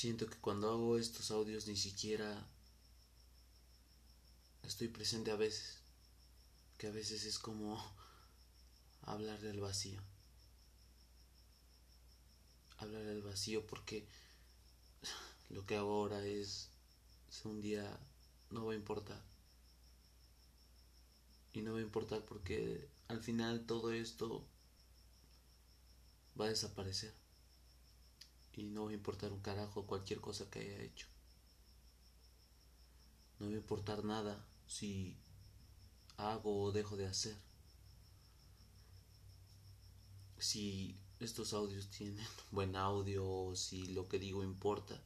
siento que cuando hago estos audios ni siquiera estoy presente a veces, que a veces es como hablar del vacío. Hablar del vacío porque lo que hago ahora es, un día no va a importar. Y no va a importar porque al final todo esto va a desaparecer. Y no va a importar un carajo cualquier cosa que haya hecho. No va a importar nada si hago o dejo de hacer. Si estos audios tienen buen audio o si lo que digo importa.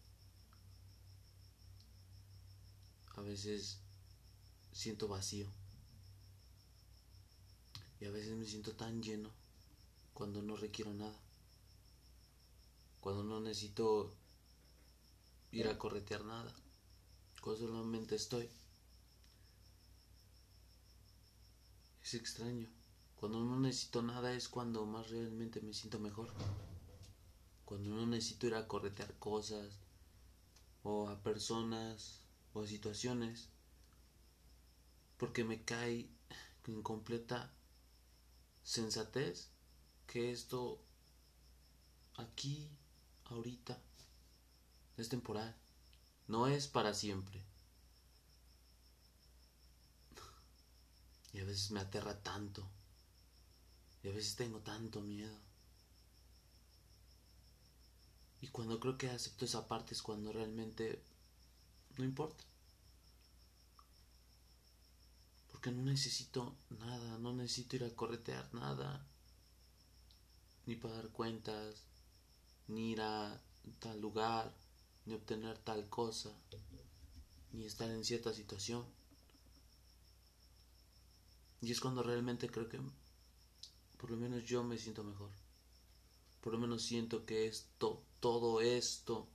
A veces siento vacío. Y a veces me siento tan lleno cuando no requiero nada. Cuando no necesito ir a corretear nada. Cuando solamente estoy. Es extraño. Cuando no necesito nada es cuando más realmente me siento mejor. Cuando no necesito ir a corretear cosas o a personas o a situaciones porque me cae en completa sensatez que esto aquí, ahorita, es temporal, no es para siempre. Y a veces me aterra tanto. Y a veces tengo tanto miedo. Y cuando creo que acepto esa parte es cuando realmente no importa. Porque no necesito nada, no necesito ir a corretear nada, ni pagar cuentas, ni ir a tal lugar, ni obtener tal cosa, ni estar en cierta situación. Y es cuando realmente creo que por lo menos yo me siento mejor. Por lo menos siento que esto, todo esto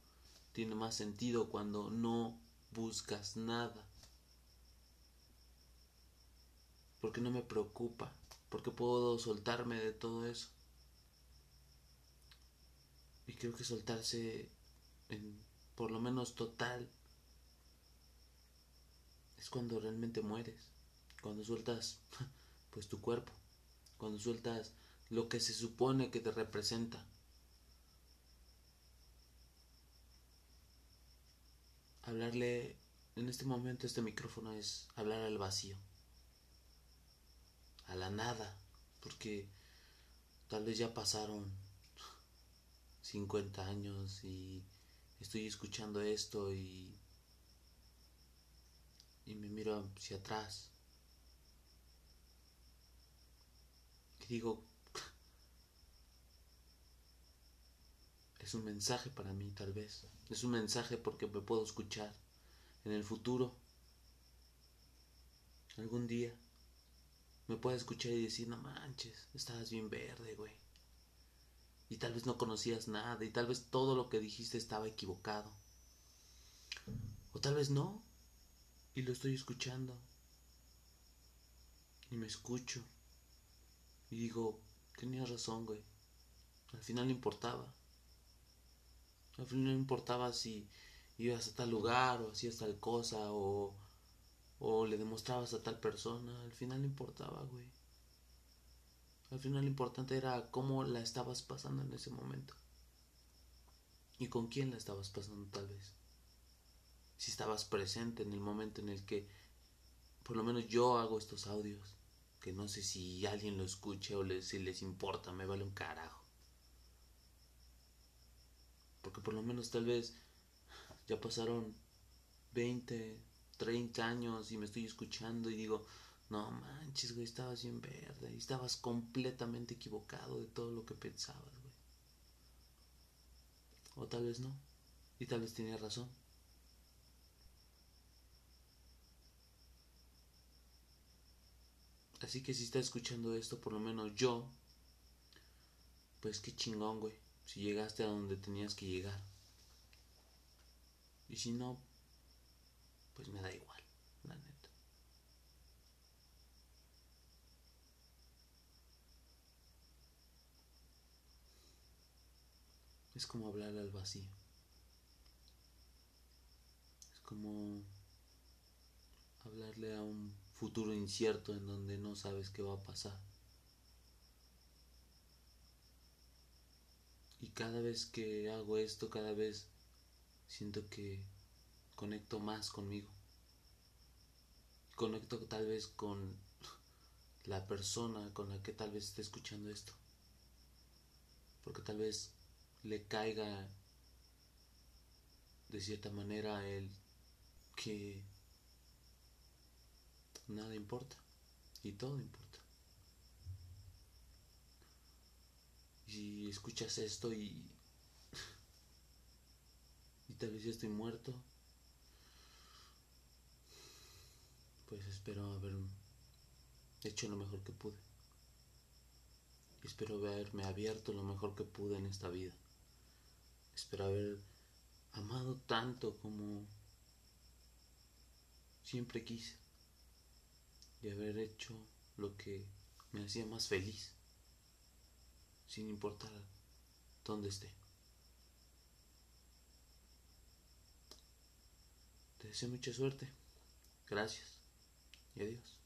tiene más sentido cuando no buscas nada. Porque no me preocupa, porque puedo soltarme de todo eso. Y creo que soltarse en por lo menos total es cuando realmente mueres, cuando sueltas pues tu cuerpo, cuando sueltas lo que se supone que te representa. Hablarle en este momento este micrófono es hablar al vacío, a la nada, porque tal vez ya pasaron 50 años y estoy escuchando esto y, y me miro hacia atrás. Y digo, es un mensaje para mí tal vez. Es un mensaje porque me puedo escuchar en el futuro. Algún día me puedo escuchar y decir, no manches, estabas bien verde, güey. Y tal vez no conocías nada y tal vez todo lo que dijiste estaba equivocado. O tal vez no. Y lo estoy escuchando. Y me escucho. Y digo, tenías razón, güey. Al final no importaba. Al final no importaba si ibas a tal lugar o hacías tal cosa o, o le demostrabas a tal persona. Al final no importaba, güey. Al final lo importante era cómo la estabas pasando en ese momento. Y con quién la estabas pasando tal vez. Si estabas presente en el momento en el que, por lo menos yo hago estos audios, que no sé si alguien lo escuche o si les importa, me vale un carajo. Porque por lo menos tal vez ya pasaron 20, 30 años y me estoy escuchando y digo, no manches, güey, estabas bien verde y estabas completamente equivocado de todo lo que pensabas, güey. O tal vez no. Y tal vez tenía razón. Así que si estás escuchando esto, por lo menos yo, pues qué chingón, güey. Si llegaste a donde tenías que llegar. Y si no, pues me da igual, la. Es como hablar al vacío. como hablarle a un futuro incierto en donde no sabes qué va a pasar. Y cada vez que hago esto, cada vez siento que conecto más conmigo. Conecto tal vez con la persona con la que tal vez esté escuchando esto. Porque tal vez le caiga de cierta manera el que nada importa y todo importa. Y escuchas esto y y tal vez ya estoy muerto, pues espero haber hecho lo mejor que pude. Espero haberme abierto lo mejor que pude en esta vida. Espero haber amado tanto como siempre quise y haber hecho lo que me hacía más feliz, sin importar dónde esté. Te deseo mucha suerte. Gracias y adiós.